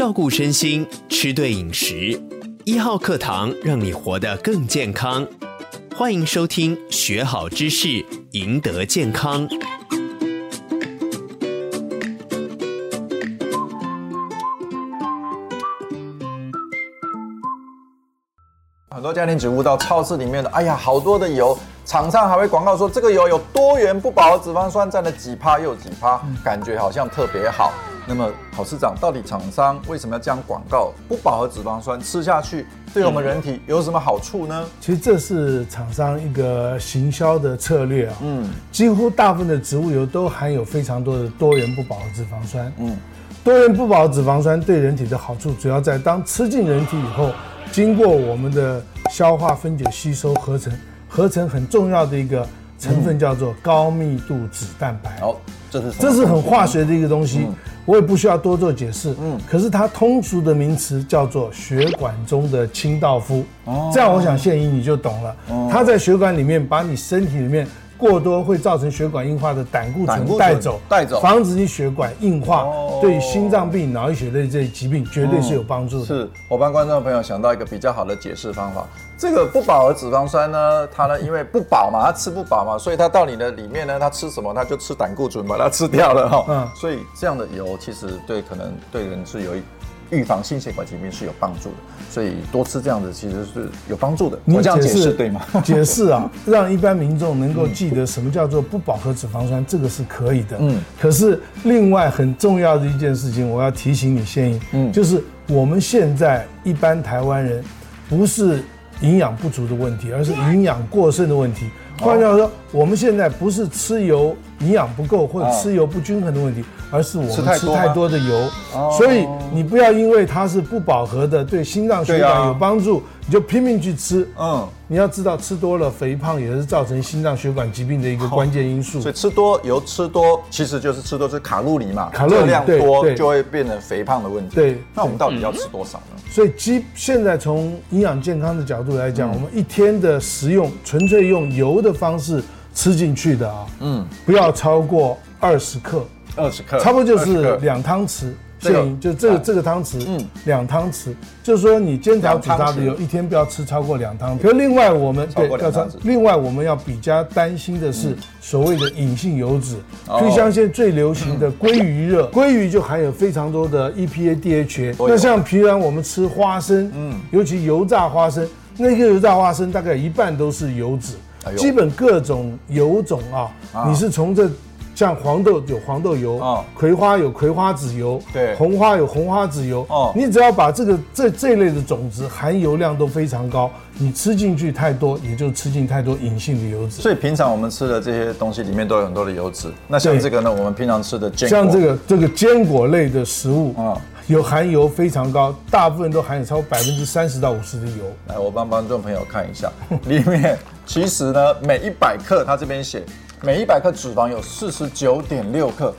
照顾身心，吃对饮食，一号课堂让你活得更健康。欢迎收听，学好知识，赢得健康。很多家庭主妇到超市里面的，哎呀，好多的油，厂商还会广告说这个油有多元不饱和脂肪酸占了几趴又几趴，感觉好像特别好。那么，郝市长，到底厂商为什么要这样广告？不饱和脂肪酸吃下去对我们人体有什么好处呢？其实这是厂商一个行销的策略啊。嗯，几乎大部分的植物油都含有非常多的多元不饱和脂肪酸。嗯，多元不饱和脂肪酸对人体的好处，主要在当吃进人体以后。经过我们的消化、分解、吸收、合成，合成很重要的一个成分叫做高密度脂蛋白。哦，这是这是很化学的一个东西，我也不需要多做解释。嗯，可是它通俗的名词叫做血管中的清道夫。哦，这样我想献莹你就懂了。它在血管里面把你身体里面。过多会造成血管硬化的胆固醇带走，带走，防止你血管硬化，对心脏病、脑溢血类这些疾病绝对是有帮助的。是，我帮观众朋友想到一个比较好的解释方法。这个不饱和脂肪酸呢，它呢因为不饱嘛，它吃不饱嘛，所以它到你的里面呢，它吃什么，它就吃胆固醇把它吃掉了哈。嗯，所以这样的油其实对可能对人是有一。预防心血管疾病是有帮助的，所以多吃这样子其实是有帮助的。你这样解释对吗？解释啊，让一般民众能够记得什么叫做不饱和脂肪酸，这个是可以的。嗯，可是另外很重要的一件事情，我要提醒你，献莹，嗯，就是我们现在一般台湾人不是营养不足的问题，而是营养过剩的问题。换句话说，我们现在不是吃油营养不够或者吃油不均衡的问题，而是我们吃太多的油。所以你不要因为它是不饱和的，对心脏血管有帮助，你就拼命去吃。嗯，你要知道，吃多了肥胖也是造成心脏血管疾病的一个关键因素。所以吃多油吃多，其实就是吃多是卡路里嘛，卡路里量多就会变成肥胖的问题。对，那我们到底要吃多少呢？所以基现在从营养健康的角度来讲，我们一天的食用纯粹用油的。方式吃进去的啊，嗯，不要超过二十克，二十克，差不多就是两汤匙，就这个这个汤匙，嗯，两汤匙，就是说你煎炒煮炸的有，一天不要吃超过两汤匙。可另外我们对要超，另外我们要比较担心的是所谓的隐性油脂，就像现在最流行的鲑鱼热，鲑鱼就含有非常多的 EPA、DHA。那像平常我们吃花生，嗯，尤其油炸花生，那个油炸花生大概一半都是油脂。基本各种油种啊，你是从这像黄豆有黄豆油，葵花有葵花籽油，对，红花有红花籽油，哦，你只要把这个这这类的种子含油量都非常高，你吃进去太多，也就吃进太多隐性的油脂。所以平常我们吃的这些东西里面都有很多的油脂。那像这个呢，我们平常吃的坚果，像这个这个坚果类的食物啊。有含油非常高，大部分都含有超过百分之三十到五十的油。来，我帮观众朋友看一下，里面其实呢，每一百克，它这边写每一百克脂肪有四十九点六克。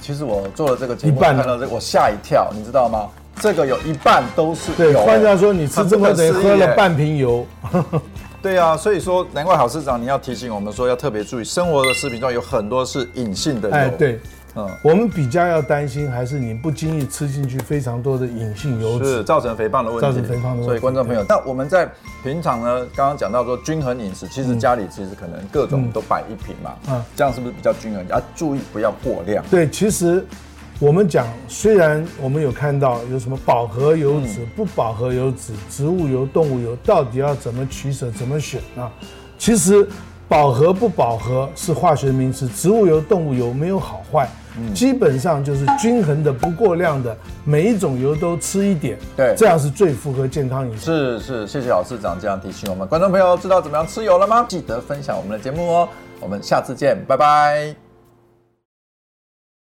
其实我做了这个节目，看到这个我吓一跳，你知道吗？这个有一半都是油。对，换句话说，你吃这么多，喝了半瓶油。对啊，所以说难怪郝市长你要提醒我们说要特别注意，生活的食品中有很多是隐性的油。哎，对。嗯，我们比较要担心还是你不经意吃进去非常多的隐性油脂，是造成肥胖的问题。造成肥胖的问题。所以观众朋友，那我们在平常呢，刚刚讲到说均衡饮食，其实家里其实可能各种都摆一瓶嘛，嗯，这样是不是比较均衡？要注意不要过量。对，其实我们讲，虽然我们有看到有什么饱和油脂、嗯、不饱和油脂、植物油、动物油，到底要怎么取舍、怎么选啊？其实饱和不饱和是化学名词，植物油、动物油没有好坏。基本上就是均衡的，不过量的，每一种油都吃一点，对，这样是最符合健康饮食。是是，谢谢老市长这样提醒我们观众朋友，知道怎么样吃油了吗？记得分享我们的节目哦，我们下次见，拜拜。